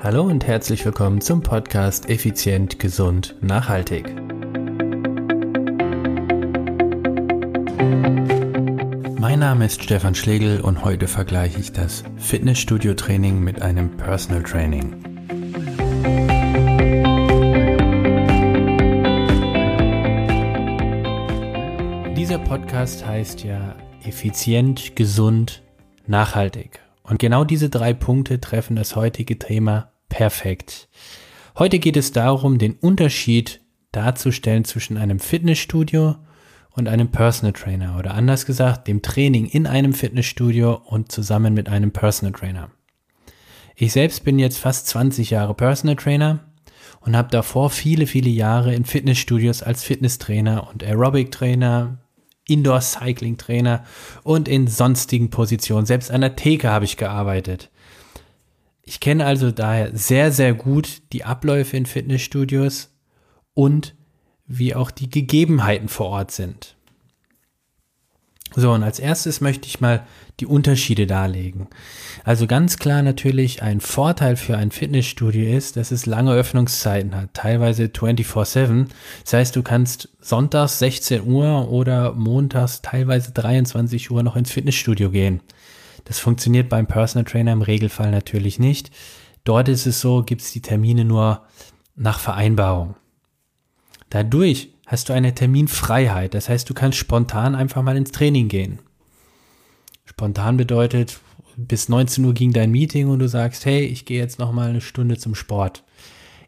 Hallo und herzlich willkommen zum Podcast Effizient, Gesund, Nachhaltig. Mein Name ist Stefan Schlegel und heute vergleiche ich das Fitnessstudio-Training mit einem Personal Training. Dieser Podcast heißt ja Effizient, Gesund, Nachhaltig. Und genau diese drei Punkte treffen das heutige Thema perfekt. Heute geht es darum, den Unterschied darzustellen zwischen einem Fitnessstudio und einem Personal Trainer oder anders gesagt, dem Training in einem Fitnessstudio und zusammen mit einem Personal Trainer. Ich selbst bin jetzt fast 20 Jahre Personal Trainer und habe davor viele, viele Jahre in Fitnessstudios als Fitnesstrainer und Aerobic Trainer, Indoor Cycling Trainer und in sonstigen Positionen. Selbst an der Theke habe ich gearbeitet. Ich kenne also daher sehr, sehr gut die Abläufe in Fitnessstudios und wie auch die Gegebenheiten vor Ort sind. So, und als erstes möchte ich mal die Unterschiede darlegen. Also ganz klar natürlich ein Vorteil für ein Fitnessstudio ist, dass es lange Öffnungszeiten hat, teilweise 24/7. Das heißt, du kannst sonntags 16 Uhr oder montags teilweise 23 Uhr noch ins Fitnessstudio gehen. Das funktioniert beim Personal Trainer im Regelfall natürlich nicht. Dort ist es so, gibt es die Termine nur nach Vereinbarung. Dadurch hast du eine Terminfreiheit. Das heißt, du kannst spontan einfach mal ins Training gehen. Spontan bedeutet, bis 19 Uhr ging dein Meeting und du sagst, hey, ich gehe jetzt noch mal eine Stunde zum Sport.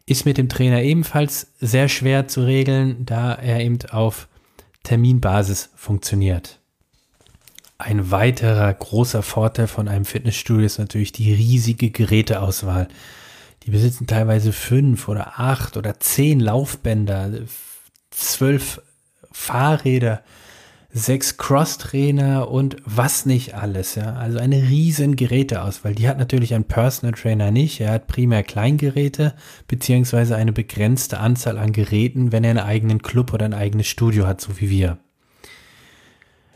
Ist mit dem Trainer ebenfalls sehr schwer zu regeln, da er eben auf Terminbasis funktioniert. Ein weiterer großer Vorteil von einem Fitnessstudio ist natürlich die riesige Geräteauswahl. Die besitzen teilweise fünf oder acht oder zehn Laufbänder, zwölf Fahrräder, sechs Cross-Trainer und was nicht alles, ja. Also eine riesen Geräteauswahl. Die hat natürlich ein Personal Trainer nicht. Er hat primär Kleingeräte, beziehungsweise eine begrenzte Anzahl an Geräten, wenn er einen eigenen Club oder ein eigenes Studio hat, so wie wir.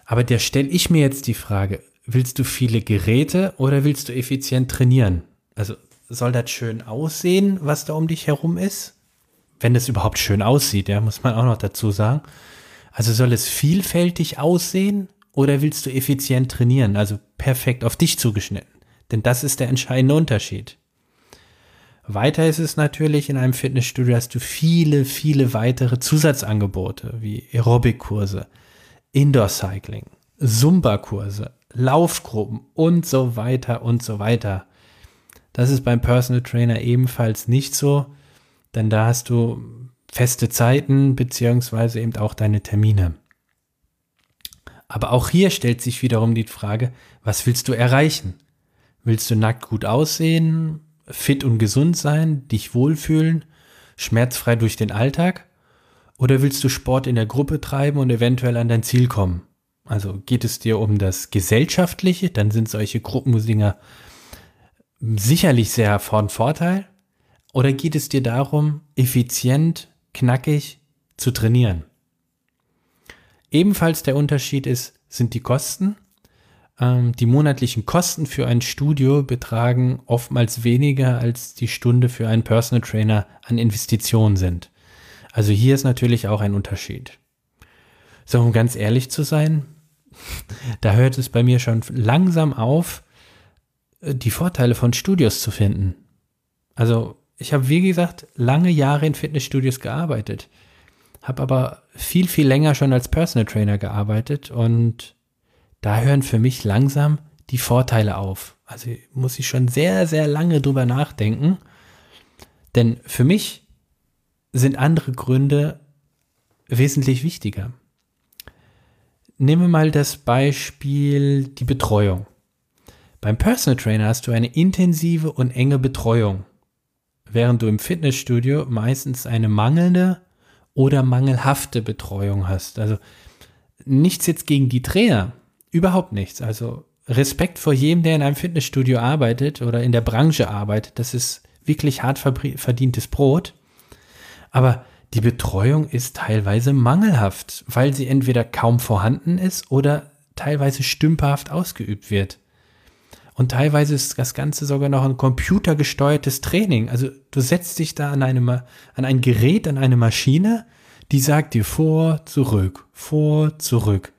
Aber der stelle ich mir jetzt die Frage, willst du viele Geräte oder willst du effizient trainieren? Also soll das schön aussehen, was da um dich herum ist? Wenn es überhaupt schön aussieht, ja, muss man auch noch dazu sagen. Also soll es vielfältig aussehen oder willst du effizient trainieren, also perfekt auf dich zugeschnitten? Denn das ist der entscheidende Unterschied. Weiter ist es natürlich, in einem Fitnessstudio hast du viele, viele weitere Zusatzangebote wie Aerobic-Kurse, Indoor-Cycling, Zumba-Kurse, Laufgruppen und so weiter und so weiter. Das ist beim Personal Trainer ebenfalls nicht so, denn da hast du feste Zeiten beziehungsweise eben auch deine Termine. Aber auch hier stellt sich wiederum die Frage, was willst du erreichen? Willst du nackt gut aussehen, fit und gesund sein, dich wohlfühlen, schmerzfrei durch den Alltag? Oder willst du Sport in der Gruppe treiben und eventuell an dein Ziel kommen? Also geht es dir um das Gesellschaftliche, dann sind solche Gruppenmusinger sicherlich sehr von Vorteil. Oder geht es dir darum, effizient, knackig zu trainieren? Ebenfalls der Unterschied ist, sind die Kosten. Ähm, die monatlichen Kosten für ein Studio betragen oftmals weniger als die Stunde für einen Personal Trainer an Investitionen sind. Also hier ist natürlich auch ein Unterschied. So, um ganz ehrlich zu sein, da hört es bei mir schon langsam auf, die Vorteile von Studios zu finden. Also ich habe, wie gesagt, lange Jahre in Fitnessstudios gearbeitet, habe aber viel, viel länger schon als Personal Trainer gearbeitet und da hören für mich langsam die Vorteile auf. Also muss ich schon sehr, sehr lange drüber nachdenken, denn für mich sind andere Gründe wesentlich wichtiger. Nehmen wir mal das Beispiel die Betreuung. Beim Personal Trainer hast du eine intensive und enge Betreuung, während du im Fitnessstudio meistens eine mangelnde oder mangelhafte Betreuung hast. Also nichts jetzt gegen die Trainer, überhaupt nichts. Also Respekt vor jedem, der in einem Fitnessstudio arbeitet oder in der Branche arbeitet. Das ist wirklich hart verdientes Brot. Aber die Betreuung ist teilweise mangelhaft, weil sie entweder kaum vorhanden ist oder teilweise stümperhaft ausgeübt wird. Und teilweise ist das Ganze sogar noch ein computergesteuertes Training. Also du setzt dich da an, eine, an ein Gerät, an eine Maschine, die sagt dir vor, zurück, vor, zurück.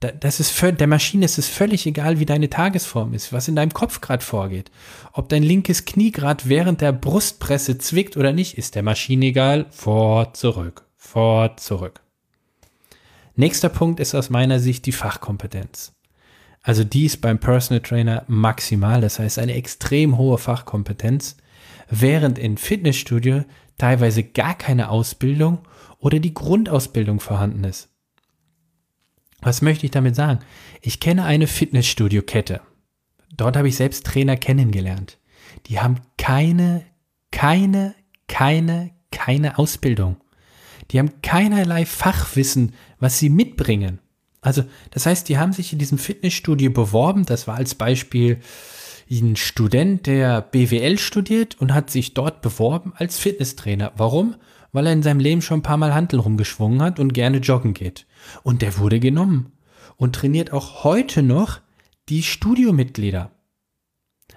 Das ist der Maschine ist es völlig egal, wie deine Tagesform ist, was in deinem Kopf gerade vorgeht. Ob dein linkes Knie gerade während der Brustpresse zwickt oder nicht, ist der Maschine egal. Vor, zurück, vor, zurück. Nächster Punkt ist aus meiner Sicht die Fachkompetenz. Also die ist beim Personal Trainer maximal, das heißt eine extrem hohe Fachkompetenz, während in Fitnessstudio teilweise gar keine Ausbildung oder die Grundausbildung vorhanden ist. Was möchte ich damit sagen? Ich kenne eine Fitnessstudio-Kette. Dort habe ich selbst Trainer kennengelernt. Die haben keine, keine, keine, keine Ausbildung. Die haben keinerlei Fachwissen, was sie mitbringen. Also, das heißt, die haben sich in diesem Fitnessstudio beworben. Das war als Beispiel ein Student, der BWL studiert und hat sich dort beworben als Fitnesstrainer. Warum? Weil er in seinem Leben schon ein paar Mal Handel rumgeschwungen hat und gerne joggen geht. Und der wurde genommen und trainiert auch heute noch die Studiomitglieder.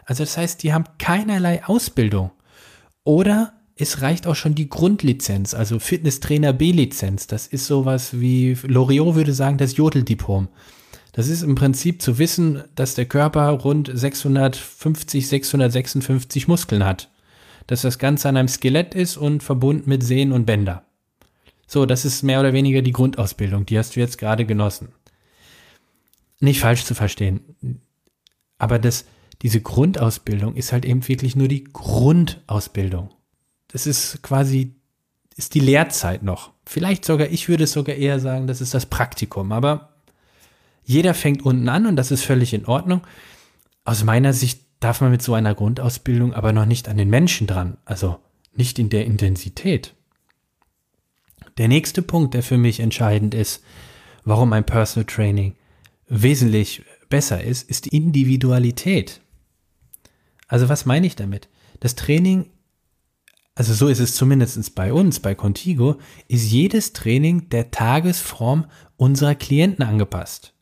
Also das heißt, die haben keinerlei Ausbildung. Oder es reicht auch schon die Grundlizenz, also Fitnesstrainer B-Lizenz. Das ist sowas wie, Loriot würde sagen, das Jodeldiplom. Das ist im Prinzip zu wissen, dass der Körper rund 650, 656 Muskeln hat. Dass das Ganze an einem Skelett ist und verbunden mit Sehnen und Bänder. So, das ist mehr oder weniger die Grundausbildung. Die hast du jetzt gerade genossen. Nicht falsch zu verstehen. Aber das, diese Grundausbildung ist halt eben wirklich nur die Grundausbildung. Das ist quasi, ist die Lehrzeit noch. Vielleicht sogar, ich würde es sogar eher sagen, das ist das Praktikum. Aber jeder fängt unten an und das ist völlig in Ordnung. Aus meiner Sicht darf man mit so einer Grundausbildung aber noch nicht an den Menschen dran. Also nicht in der Intensität. Der nächste Punkt, der für mich entscheidend ist, warum ein Personal Training wesentlich besser ist, ist die Individualität. Also was meine ich damit? Das Training, also so ist es zumindest bei uns, bei Contigo, ist jedes Training der Tagesform unserer Klienten angepasst.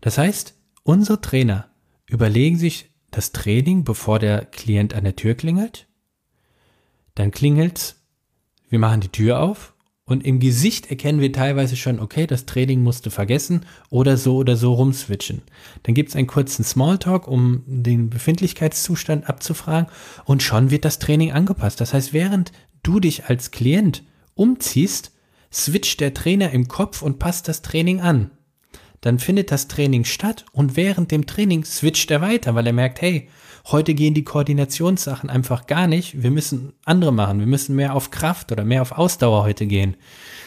Das heißt, unsere Trainer überlegen sich das Training, bevor der Klient an der Tür klingelt. Dann klingelt's, wir machen die Tür auf und im Gesicht erkennen wir teilweise schon, okay, das Training musste vergessen oder so oder so rumswitchen. Dann gibt es einen kurzen Smalltalk, um den Befindlichkeitszustand abzufragen und schon wird das Training angepasst. Das heißt, während du dich als Klient umziehst, switcht der Trainer im Kopf und passt das Training an. Dann findet das Training statt und während dem Training switcht er weiter, weil er merkt, hey, Heute gehen die Koordinationssachen einfach gar nicht. Wir müssen andere machen. Wir müssen mehr auf Kraft oder mehr auf Ausdauer heute gehen.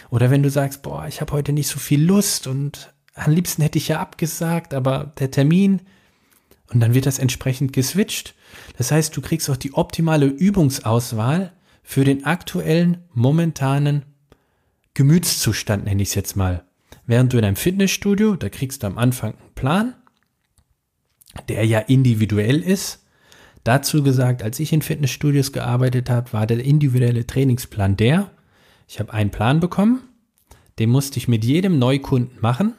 Oder wenn du sagst, boah, ich habe heute nicht so viel Lust und am liebsten hätte ich ja abgesagt, aber der Termin und dann wird das entsprechend geswitcht. Das heißt, du kriegst auch die optimale Übungsauswahl für den aktuellen, momentanen Gemütszustand, nenne ich es jetzt mal. Während du in einem Fitnessstudio, da kriegst du am Anfang einen Plan, der ja individuell ist. Dazu gesagt, als ich in Fitnessstudios gearbeitet habe, war der individuelle Trainingsplan der, ich habe einen Plan bekommen, den musste ich mit jedem Neukunden machen.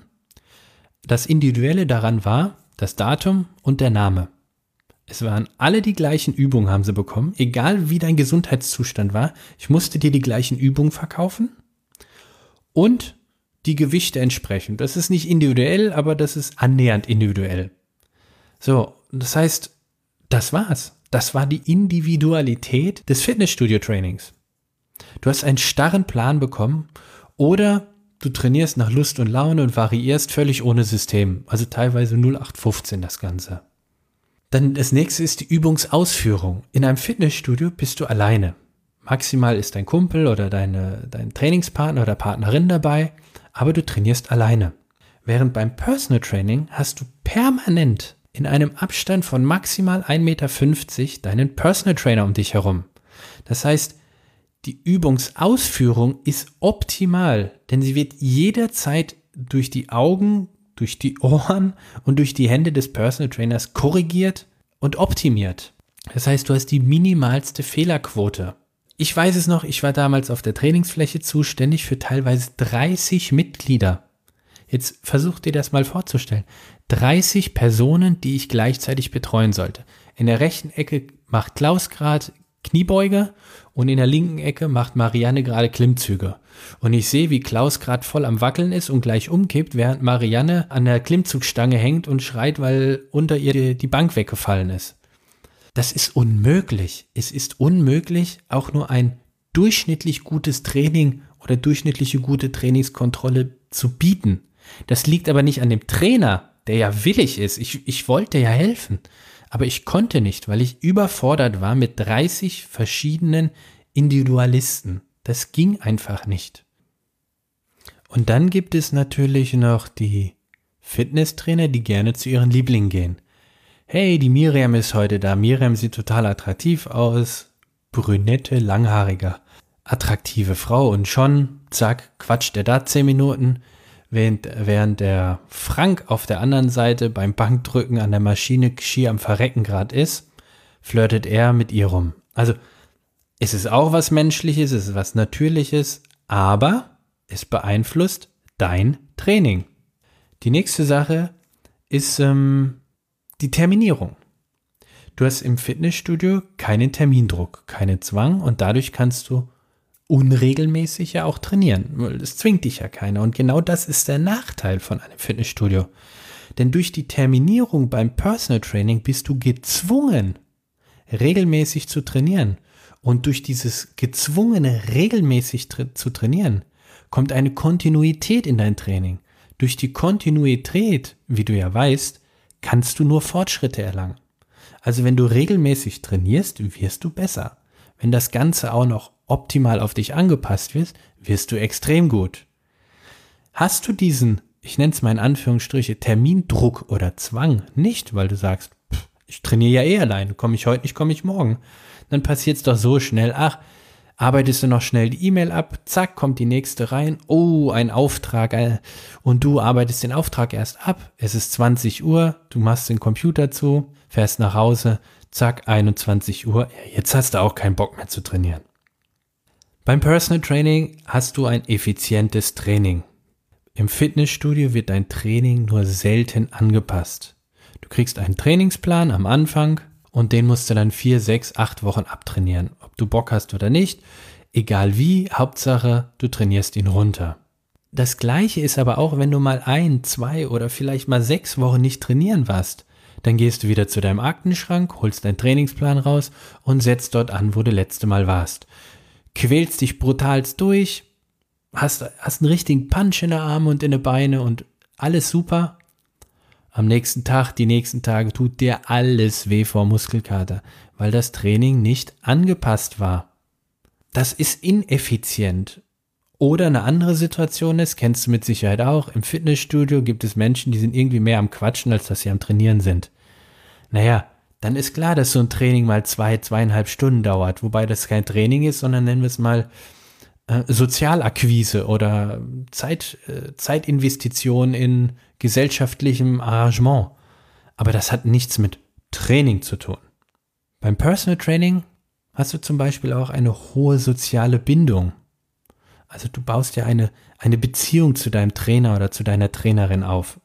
Das Individuelle daran war das Datum und der Name. Es waren alle die gleichen Übungen, haben sie bekommen, egal wie dein Gesundheitszustand war. Ich musste dir die gleichen Übungen verkaufen und die Gewichte entsprechend. Das ist nicht individuell, aber das ist annähernd individuell. So, das heißt, das war's. Das war die Individualität des Fitnessstudio-Trainings. Du hast einen starren Plan bekommen oder du trainierst nach Lust und Laune und variierst völlig ohne System. Also teilweise 0815 das Ganze. Dann das nächste ist die Übungsausführung. In einem Fitnessstudio bist du alleine. Maximal ist dein Kumpel oder deine, dein Trainingspartner oder Partnerin dabei, aber du trainierst alleine. Während beim Personal Training hast du permanent in einem Abstand von maximal 1,50 Meter deinen Personal Trainer um dich herum. Das heißt, die Übungsausführung ist optimal, denn sie wird jederzeit durch die Augen, durch die Ohren und durch die Hände des Personal Trainers korrigiert und optimiert. Das heißt, du hast die minimalste Fehlerquote. Ich weiß es noch, ich war damals auf der Trainingsfläche zuständig für teilweise 30 Mitglieder. Jetzt versuch dir das mal vorzustellen. 30 Personen, die ich gleichzeitig betreuen sollte. In der rechten Ecke macht Klaus gerade Kniebeuge und in der linken Ecke macht Marianne gerade Klimmzüge. Und ich sehe, wie Klaus gerade voll am Wackeln ist und gleich umkippt, während Marianne an der Klimmzugstange hängt und schreit, weil unter ihr die Bank weggefallen ist. Das ist unmöglich. Es ist unmöglich, auch nur ein durchschnittlich gutes Training oder durchschnittliche gute Trainingskontrolle zu bieten. Das liegt aber nicht an dem Trainer, der ja willig ist. Ich, ich wollte ja helfen. Aber ich konnte nicht, weil ich überfordert war mit 30 verschiedenen Individualisten. Das ging einfach nicht. Und dann gibt es natürlich noch die Fitnesstrainer, die gerne zu ihren Lieblingen gehen. Hey, die Miriam ist heute da. Miriam sieht total attraktiv aus. Brünette, langhaariger, attraktive Frau. Und schon, zack, quatscht er da zehn Minuten, während, während der Frank auf der anderen Seite beim Bankdrücken an der Maschine schier am Verrecken gerade ist, flirtet er mit ihr rum. Also, es ist auch was Menschliches, es ist was Natürliches, aber es beeinflusst dein Training. Die nächste Sache ist ähm, die Terminierung. Du hast im Fitnessstudio keinen Termindruck, keinen Zwang und dadurch kannst du unregelmäßig ja auch trainieren. Das zwingt dich ja keiner. Und genau das ist der Nachteil von einem Fitnessstudio. Denn durch die Terminierung beim Personal Training bist du gezwungen, regelmäßig zu trainieren. Und durch dieses gezwungene, regelmäßig zu trainieren, kommt eine Kontinuität in dein Training. Durch die Kontinuität, wie du ja weißt, kannst du nur Fortschritte erlangen. Also wenn du regelmäßig trainierst, wirst du besser. Wenn das Ganze auch noch optimal auf dich angepasst wird, wirst du extrem gut. Hast du diesen, ich nenne es mal in Anführungsstriche, Termindruck oder Zwang nicht, weil du sagst, pff, ich trainiere ja eh allein, komme ich heute nicht, komme ich morgen, dann passiert es doch so schnell, ach, arbeitest du noch schnell die E-Mail ab, zack, kommt die nächste rein, oh, ein Auftrag, äh, und du arbeitest den Auftrag erst ab, es ist 20 Uhr, du machst den Computer zu, fährst nach Hause, zack, 21 Uhr, jetzt hast du auch keinen Bock mehr zu trainieren. Beim Personal Training hast du ein effizientes Training. Im Fitnessstudio wird dein Training nur selten angepasst. Du kriegst einen Trainingsplan am Anfang, und den musst du dann vier, sechs, acht Wochen abtrainieren. Du Bock hast oder nicht, egal wie, Hauptsache, du trainierst ihn runter. Das gleiche ist aber auch, wenn du mal ein, zwei oder vielleicht mal sechs Wochen nicht trainieren warst. Dann gehst du wieder zu deinem Aktenschrank, holst deinen Trainingsplan raus und setzt dort an, wo du letzte Mal warst. Quälst dich brutalst durch, hast, hast einen richtigen Punch in der Arme und in den Beine und alles super am nächsten Tag, die nächsten Tage tut dir alles weh vor Muskelkater, weil das Training nicht angepasst war. Das ist ineffizient. Oder eine andere Situation ist, kennst du mit Sicherheit auch, im Fitnessstudio gibt es Menschen, die sind irgendwie mehr am Quatschen, als dass sie am Trainieren sind. Naja, dann ist klar, dass so ein Training mal zwei, zweieinhalb Stunden dauert, wobei das kein Training ist, sondern nennen wir es mal äh, Sozialakquise oder Zeit, äh, Zeitinvestition in gesellschaftlichem Arrangement. Aber das hat nichts mit Training zu tun. Beim Personal Training hast du zum Beispiel auch eine hohe soziale Bindung. Also du baust ja eine, eine Beziehung zu deinem Trainer oder zu deiner Trainerin auf.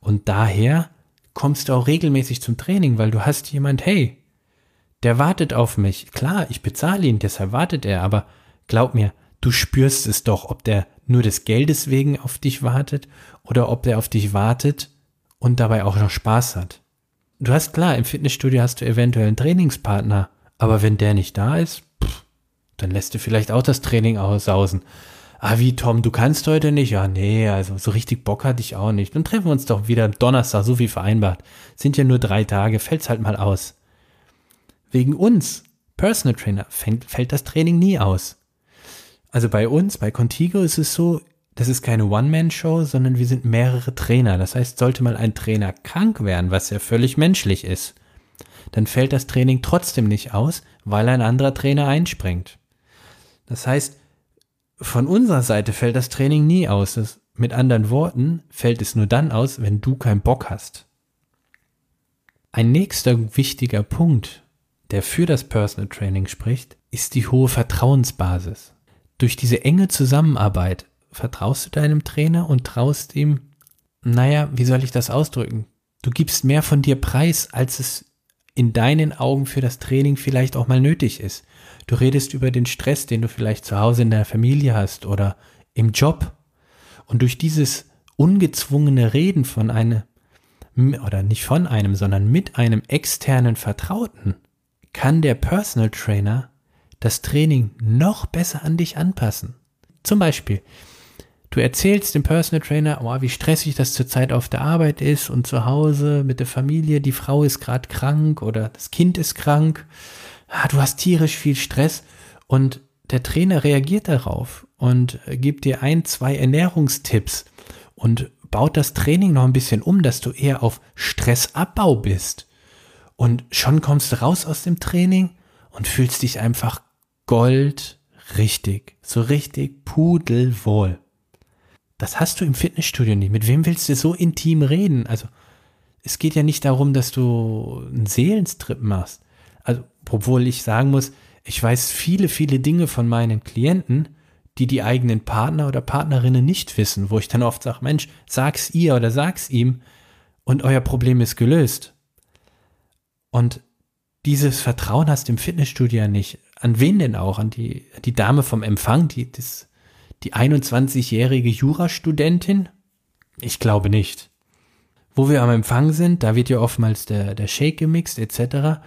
Und daher kommst du auch regelmäßig zum Training, weil du hast jemand, hey, der wartet auf mich. Klar, ich bezahle ihn, deshalb wartet er, aber glaub mir, du spürst es doch, ob der nur des Geldes wegen auf dich wartet oder ob der auf dich wartet und dabei auch noch Spaß hat. Du hast klar, im Fitnessstudio hast du eventuell einen Trainingspartner, aber wenn der nicht da ist, pff, dann lässt du vielleicht auch das Training aussausen. Ah, wie Tom, du kannst heute nicht? Ja, nee, also so richtig Bock hatte ich auch nicht. Dann treffen wir uns doch wieder Donnerstag, so wie vereinbart. Sind ja nur drei Tage, fällt's halt mal aus. Wegen uns, Personal Trainer, fällt, fällt das Training nie aus. Also bei uns, bei Contigo ist es so, das ist keine One-Man-Show, sondern wir sind mehrere Trainer. Das heißt, sollte mal ein Trainer krank werden, was ja völlig menschlich ist, dann fällt das Training trotzdem nicht aus, weil ein anderer Trainer einspringt. Das heißt, von unserer Seite fällt das Training nie aus. Das, mit anderen Worten, fällt es nur dann aus, wenn du keinen Bock hast. Ein nächster wichtiger Punkt, der für das Personal Training spricht, ist die hohe Vertrauensbasis durch diese enge Zusammenarbeit vertraust du deinem Trainer und traust ihm naja, wie soll ich das ausdrücken? Du gibst mehr von dir preis, als es in deinen Augen für das Training vielleicht auch mal nötig ist. Du redest über den Stress, den du vielleicht zu Hause in der Familie hast oder im Job. Und durch dieses ungezwungene Reden von einem, oder nicht von einem, sondern mit einem externen Vertrauten, kann der Personal Trainer das Training noch besser an dich anpassen. Zum Beispiel, du erzählst dem Personal Trainer, oh, wie stressig das zurzeit auf der Arbeit ist und zu Hause mit der Familie, die Frau ist gerade krank oder das Kind ist krank, ah, du hast tierisch viel Stress und der Trainer reagiert darauf und gibt dir ein, zwei Ernährungstipps und baut das Training noch ein bisschen um, dass du eher auf Stressabbau bist. Und schon kommst du raus aus dem Training und fühlst dich einfach Gold richtig, so richtig pudelwohl. Das hast du im Fitnessstudio nicht. Mit wem willst du so intim reden? Also, es geht ja nicht darum, dass du einen Seelenstrip machst. Also, obwohl ich sagen muss, ich weiß viele, viele Dinge von meinen Klienten, die die eigenen Partner oder Partnerinnen nicht wissen, wo ich dann oft sage, Mensch, sag's ihr oder sag's ihm und euer Problem ist gelöst. Und dieses Vertrauen hast im Fitnessstudio ja nicht. An wen denn auch? An die, die Dame vom Empfang, die, das, die 21-jährige Jurastudentin? Ich glaube nicht. Wo wir am Empfang sind, da wird ja oftmals der, der Shake gemixt etc.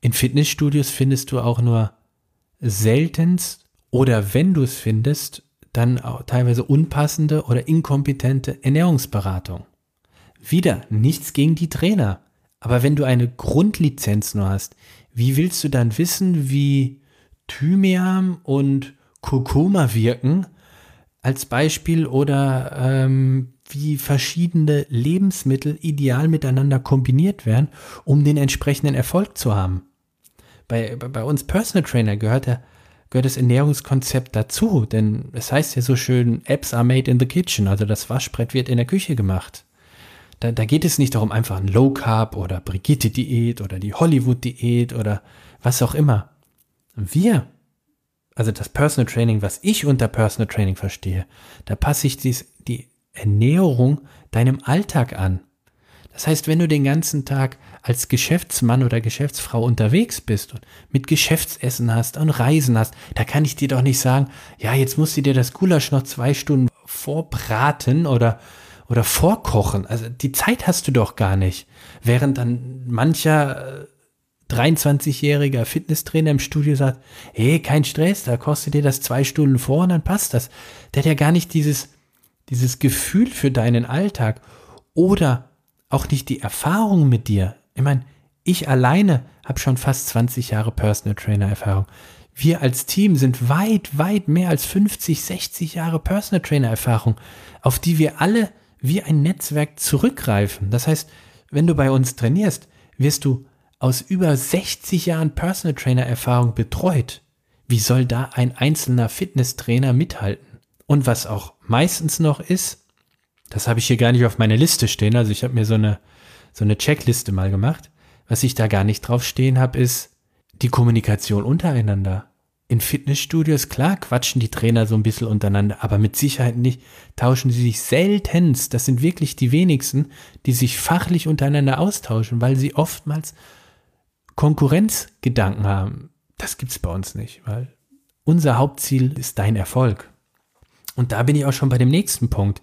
In Fitnessstudios findest du auch nur seltenst oder wenn du es findest, dann teilweise unpassende oder inkompetente Ernährungsberatung. Wieder nichts gegen die Trainer. Aber wenn du eine Grundlizenz nur hast, wie willst du dann wissen, wie Thymian und Kurkuma wirken als Beispiel oder ähm, wie verschiedene Lebensmittel ideal miteinander kombiniert werden, um den entsprechenden Erfolg zu haben? Bei, bei, uns Personal Trainer gehört der gehört das Ernährungskonzept dazu, denn es heißt ja so schön, Apps are made in the kitchen, also das Waschbrett wird in der Küche gemacht. Da, da geht es nicht darum, einfach ein Low Carb oder Brigitte-Diät oder die Hollywood-Diät oder was auch immer. Wir, also das Personal Training, was ich unter Personal Training verstehe, da passe ich dies, die Ernährung deinem Alltag an. Das heißt, wenn du den ganzen Tag als Geschäftsmann oder Geschäftsfrau unterwegs bist und mit Geschäftsessen hast und Reisen hast, da kann ich dir doch nicht sagen, ja, jetzt musst du dir das Gulasch noch zwei Stunden vorbraten oder oder vorkochen. Also die Zeit hast du doch gar nicht. Während dann mancher 23-jähriger äh, Fitnesstrainer im Studio sagt, hey, kein Stress, da kostet dir das zwei Stunden vor und dann passt das. Der hat ja gar nicht dieses, dieses Gefühl für deinen Alltag oder auch nicht die Erfahrung mit dir. Ich meine, ich alleine habe schon fast 20 Jahre Personal Trainer Erfahrung. Wir als Team sind weit, weit mehr als 50, 60 Jahre Personal Trainer Erfahrung, auf die wir alle wie ein Netzwerk zurückgreifen. Das heißt, wenn du bei uns trainierst, wirst du aus über 60 Jahren Personal Trainer Erfahrung betreut. Wie soll da ein einzelner Fitnesstrainer mithalten? Und was auch meistens noch ist, das habe ich hier gar nicht auf meiner Liste stehen, also ich habe mir so eine, so eine Checkliste mal gemacht. Was ich da gar nicht drauf stehen habe, ist die Kommunikation untereinander in Fitnessstudios, klar, quatschen die Trainer so ein bisschen untereinander, aber mit Sicherheit nicht, tauschen sie sich seltenst, das sind wirklich die wenigsten, die sich fachlich untereinander austauschen, weil sie oftmals Konkurrenzgedanken haben. Das gibt's bei uns nicht, weil unser Hauptziel ist dein Erfolg. Und da bin ich auch schon bei dem nächsten Punkt.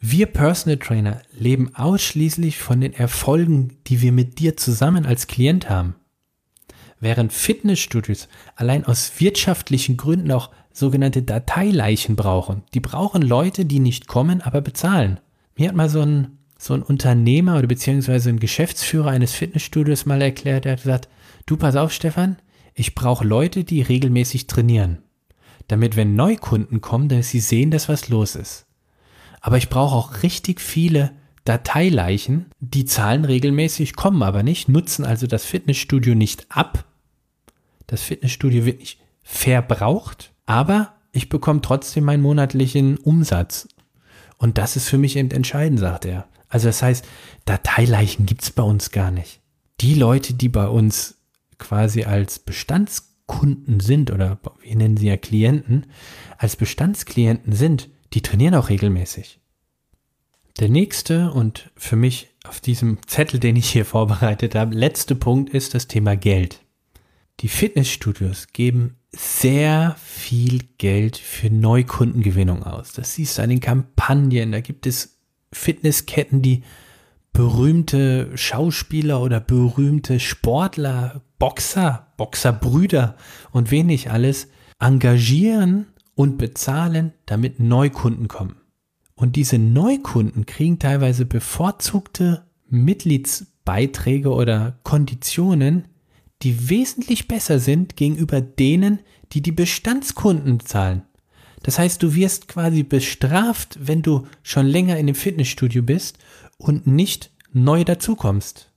Wir Personal Trainer leben ausschließlich von den Erfolgen, die wir mit dir zusammen als Klient haben während Fitnessstudios allein aus wirtschaftlichen Gründen auch sogenannte Dateileichen brauchen. Die brauchen Leute, die nicht kommen, aber bezahlen. Mir hat mal so ein, so ein Unternehmer oder beziehungsweise ein Geschäftsführer eines Fitnessstudios mal erklärt, der hat gesagt, du pass auf, Stefan, ich brauche Leute, die regelmäßig trainieren. Damit, wenn Neukunden kommen, dass sie sehen, dass was los ist. Aber ich brauche auch richtig viele Dateileichen, die zahlen regelmäßig, kommen aber nicht, nutzen also das Fitnessstudio nicht ab, das Fitnessstudio wird nicht verbraucht, aber ich bekomme trotzdem meinen monatlichen Umsatz. Und das ist für mich eben entscheidend, sagt er. Also das heißt, Dateileichen gibt es bei uns gar nicht. Die Leute, die bei uns quasi als Bestandskunden sind, oder wir nennen sie ja Klienten, als Bestandsklienten sind, die trainieren auch regelmäßig. Der nächste und für mich auf diesem Zettel, den ich hier vorbereitet habe, letzte Punkt ist das Thema Geld. Die Fitnessstudios geben sehr viel Geld für Neukundengewinnung aus. Das siehst du an den Kampagnen. Da gibt es Fitnessketten, die berühmte Schauspieler oder berühmte Sportler, Boxer, Boxerbrüder und wenig alles engagieren und bezahlen, damit Neukunden kommen. Und diese Neukunden kriegen teilweise bevorzugte Mitgliedsbeiträge oder Konditionen, die wesentlich besser sind gegenüber denen, die die Bestandskunden zahlen. Das heißt, du wirst quasi bestraft, wenn du schon länger in dem Fitnessstudio bist und nicht neu dazukommst.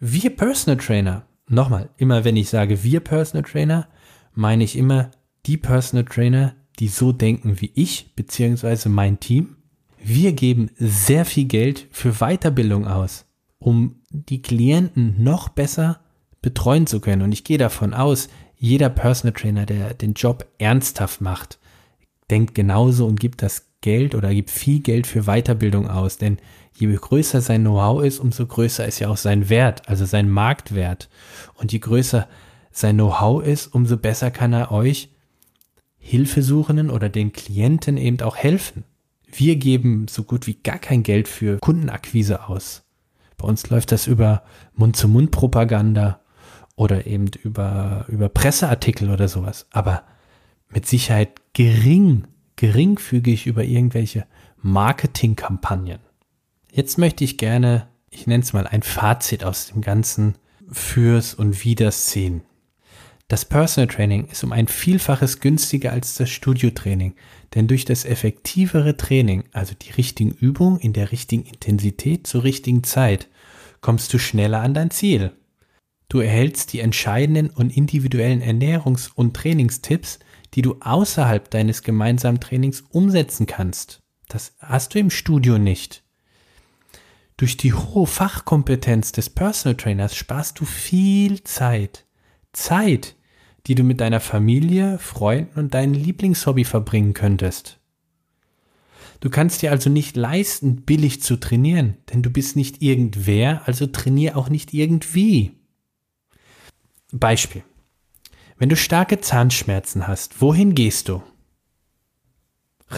Wir Personal Trainer, nochmal, immer wenn ich sage wir Personal Trainer, meine ich immer die Personal Trainer, die so denken wie ich bzw. mein Team. Wir geben sehr viel Geld für Weiterbildung aus, um die Klienten noch besser betreuen zu können. Und ich gehe davon aus, jeder Personal Trainer, der den Job ernsthaft macht, denkt genauso und gibt das Geld oder gibt viel Geld für Weiterbildung aus. Denn je größer sein Know-how ist, umso größer ist ja auch sein Wert, also sein Marktwert. Und je größer sein Know-how ist, umso besser kann er euch Hilfesuchenden oder den Klienten eben auch helfen. Wir geben so gut wie gar kein Geld für Kundenakquise aus. Bei uns läuft das über Mund-zu-Mund-Propaganda oder eben über, über Presseartikel oder sowas. Aber mit Sicherheit gering, geringfügig über irgendwelche Marketingkampagnen. Jetzt möchte ich gerne, ich nenne es mal ein Fazit aus dem Ganzen fürs und Widers sehen. Das Personal Training ist um ein Vielfaches günstiger als das Studiotraining, denn durch das effektivere Training, also die richtigen Übungen in der richtigen Intensität zur richtigen Zeit, kommst du schneller an dein Ziel. Du erhältst die entscheidenden und individuellen Ernährungs- und Trainingstipps, die du außerhalb deines gemeinsamen Trainings umsetzen kannst. Das hast du im Studio nicht. Durch die hohe Fachkompetenz des Personal Trainers sparst du viel Zeit. Zeit, die du mit deiner Familie, Freunden und deinem Lieblingshobby verbringen könntest. Du kannst dir also nicht leisten, billig zu trainieren, denn du bist nicht irgendwer, also trainier auch nicht irgendwie. Beispiel. Wenn du starke Zahnschmerzen hast, wohin gehst du?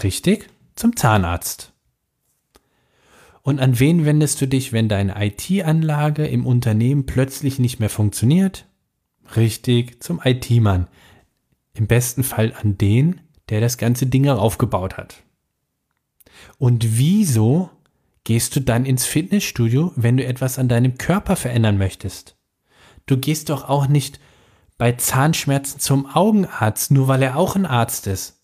Richtig, zum Zahnarzt. Und an wen wendest du dich, wenn deine IT-Anlage im Unternehmen plötzlich nicht mehr funktioniert? Richtig, zum IT-Mann. Im besten Fall an den, der das ganze Ding aufgebaut hat. Und wieso gehst du dann ins Fitnessstudio, wenn du etwas an deinem Körper verändern möchtest? Du gehst doch auch nicht bei Zahnschmerzen zum Augenarzt, nur weil er auch ein Arzt ist.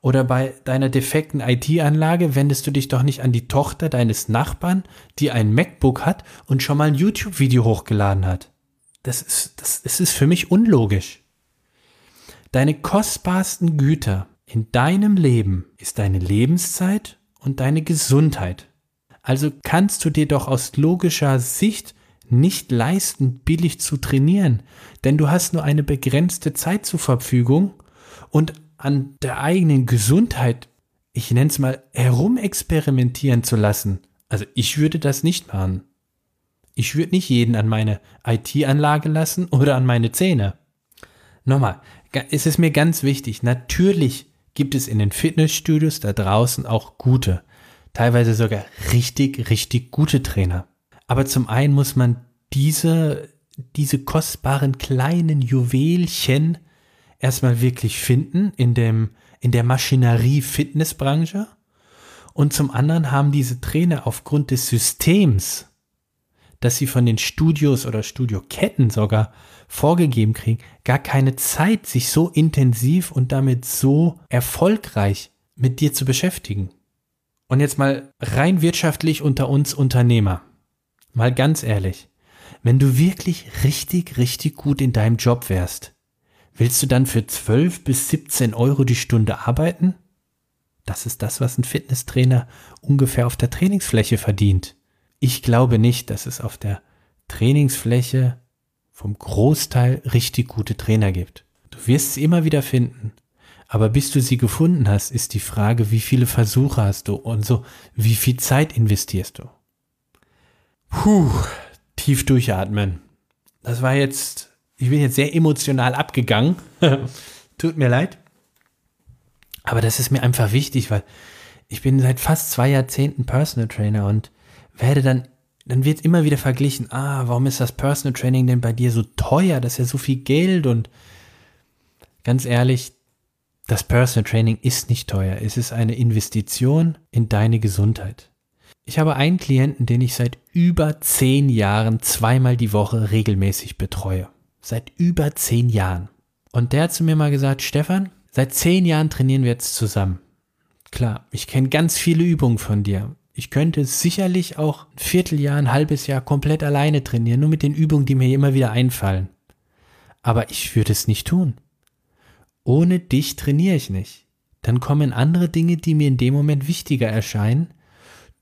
Oder bei deiner defekten IT-Anlage wendest du dich doch nicht an die Tochter deines Nachbarn, die ein MacBook hat und schon mal ein YouTube-Video hochgeladen hat. Das ist, das, das ist für mich unlogisch. Deine kostbarsten Güter in deinem Leben ist deine Lebenszeit und deine Gesundheit. Also kannst du dir doch aus logischer Sicht nicht leisten, billig zu trainieren, denn du hast nur eine begrenzte Zeit zur Verfügung und an der eigenen Gesundheit, ich nenne es mal, herumexperimentieren zu lassen. Also ich würde das nicht machen. Ich würde nicht jeden an meine IT-Anlage lassen oder an meine Zähne. Nochmal, es ist mir ganz wichtig, natürlich gibt es in den Fitnessstudios da draußen auch gute, teilweise sogar richtig, richtig gute Trainer. Aber zum einen muss man diese, diese kostbaren kleinen Juwelchen erstmal wirklich finden in dem, in der Maschinerie-Fitnessbranche. Und zum anderen haben diese Trainer aufgrund des Systems, dass sie von den Studios oder Studioketten sogar vorgegeben kriegen, gar keine Zeit, sich so intensiv und damit so erfolgreich mit dir zu beschäftigen. Und jetzt mal rein wirtschaftlich unter uns Unternehmer. Mal ganz ehrlich, wenn du wirklich richtig, richtig gut in deinem Job wärst, willst du dann für 12 bis 17 Euro die Stunde arbeiten? Das ist das, was ein Fitnesstrainer ungefähr auf der Trainingsfläche verdient. Ich glaube nicht, dass es auf der Trainingsfläche vom Großteil richtig gute Trainer gibt. Du wirst sie immer wieder finden. Aber bis du sie gefunden hast, ist die Frage, wie viele Versuche hast du und so, wie viel Zeit investierst du? Puh, tief durchatmen. Das war jetzt, ich bin jetzt sehr emotional abgegangen. Tut mir leid. Aber das ist mir einfach wichtig, weil ich bin seit fast zwei Jahrzehnten Personal Trainer und werde dann, dann wird immer wieder verglichen, ah, warum ist das Personal Training denn bei dir so teuer? Das ist ja so viel Geld und ganz ehrlich, das Personal Training ist nicht teuer. Es ist eine Investition in deine Gesundheit. Ich habe einen Klienten, den ich seit über zehn Jahren zweimal die Woche regelmäßig betreue. Seit über zehn Jahren. Und der hat zu mir mal gesagt, Stefan, seit zehn Jahren trainieren wir jetzt zusammen. Klar, ich kenne ganz viele Übungen von dir. Ich könnte sicherlich auch ein Vierteljahr, ein halbes Jahr komplett alleine trainieren, nur mit den Übungen, die mir immer wieder einfallen. Aber ich würde es nicht tun ohne dich trainiere ich nicht. Dann kommen andere Dinge, die mir in dem Moment wichtiger erscheinen.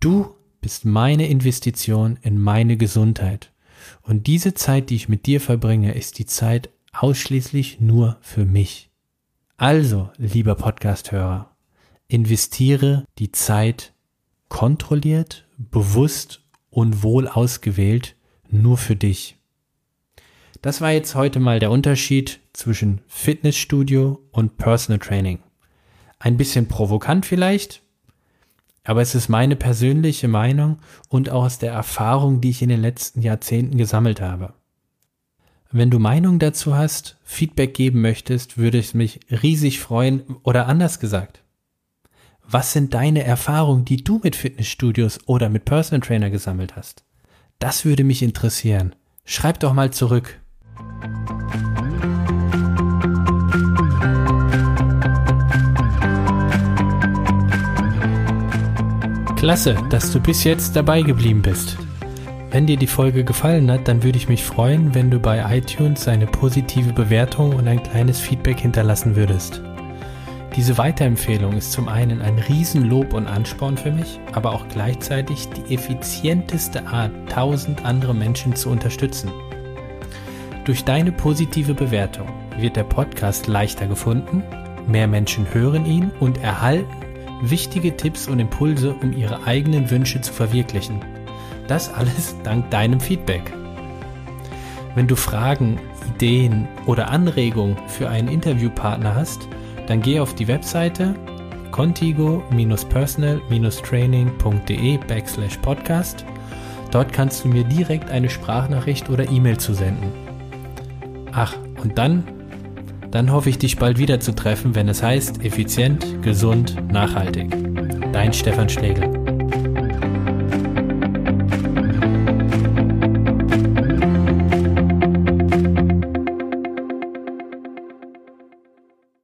Du bist meine Investition in meine Gesundheit. Und diese Zeit, die ich mit dir verbringe, ist die Zeit ausschließlich nur für mich. Also, lieber Podcasthörer, investiere die Zeit kontrolliert, bewusst und wohl ausgewählt nur für dich. Das war jetzt heute mal der Unterschied zwischen Fitnessstudio und Personal Training. Ein bisschen provokant vielleicht, aber es ist meine persönliche Meinung und auch aus der Erfahrung, die ich in den letzten Jahrzehnten gesammelt habe. Wenn du Meinung dazu hast, Feedback geben möchtest, würde ich mich riesig freuen oder anders gesagt. Was sind deine Erfahrungen, die du mit Fitnessstudios oder mit Personal Trainer gesammelt hast? Das würde mich interessieren. Schreib doch mal zurück. Klasse, dass du bis jetzt dabei geblieben bist. Wenn dir die Folge gefallen hat, dann würde ich mich freuen, wenn du bei iTunes eine positive Bewertung und ein kleines Feedback hinterlassen würdest. Diese Weiterempfehlung ist zum einen ein Riesenlob und Ansporn für mich, aber auch gleichzeitig die effizienteste Art, tausend andere Menschen zu unterstützen. Durch deine positive Bewertung wird der Podcast leichter gefunden, mehr Menschen hören ihn und erhalten wichtige Tipps und Impulse, um ihre eigenen Wünsche zu verwirklichen. Das alles dank deinem Feedback. Wenn du Fragen, Ideen oder Anregungen für einen Interviewpartner hast, dann geh auf die Webseite contigo-personal-training.de backslash podcast. Dort kannst du mir direkt eine Sprachnachricht oder E-Mail zusenden. Ach, und dann dann hoffe ich, dich bald wieder zu treffen, wenn es heißt, effizient, gesund, nachhaltig. Dein Stefan Schlegel.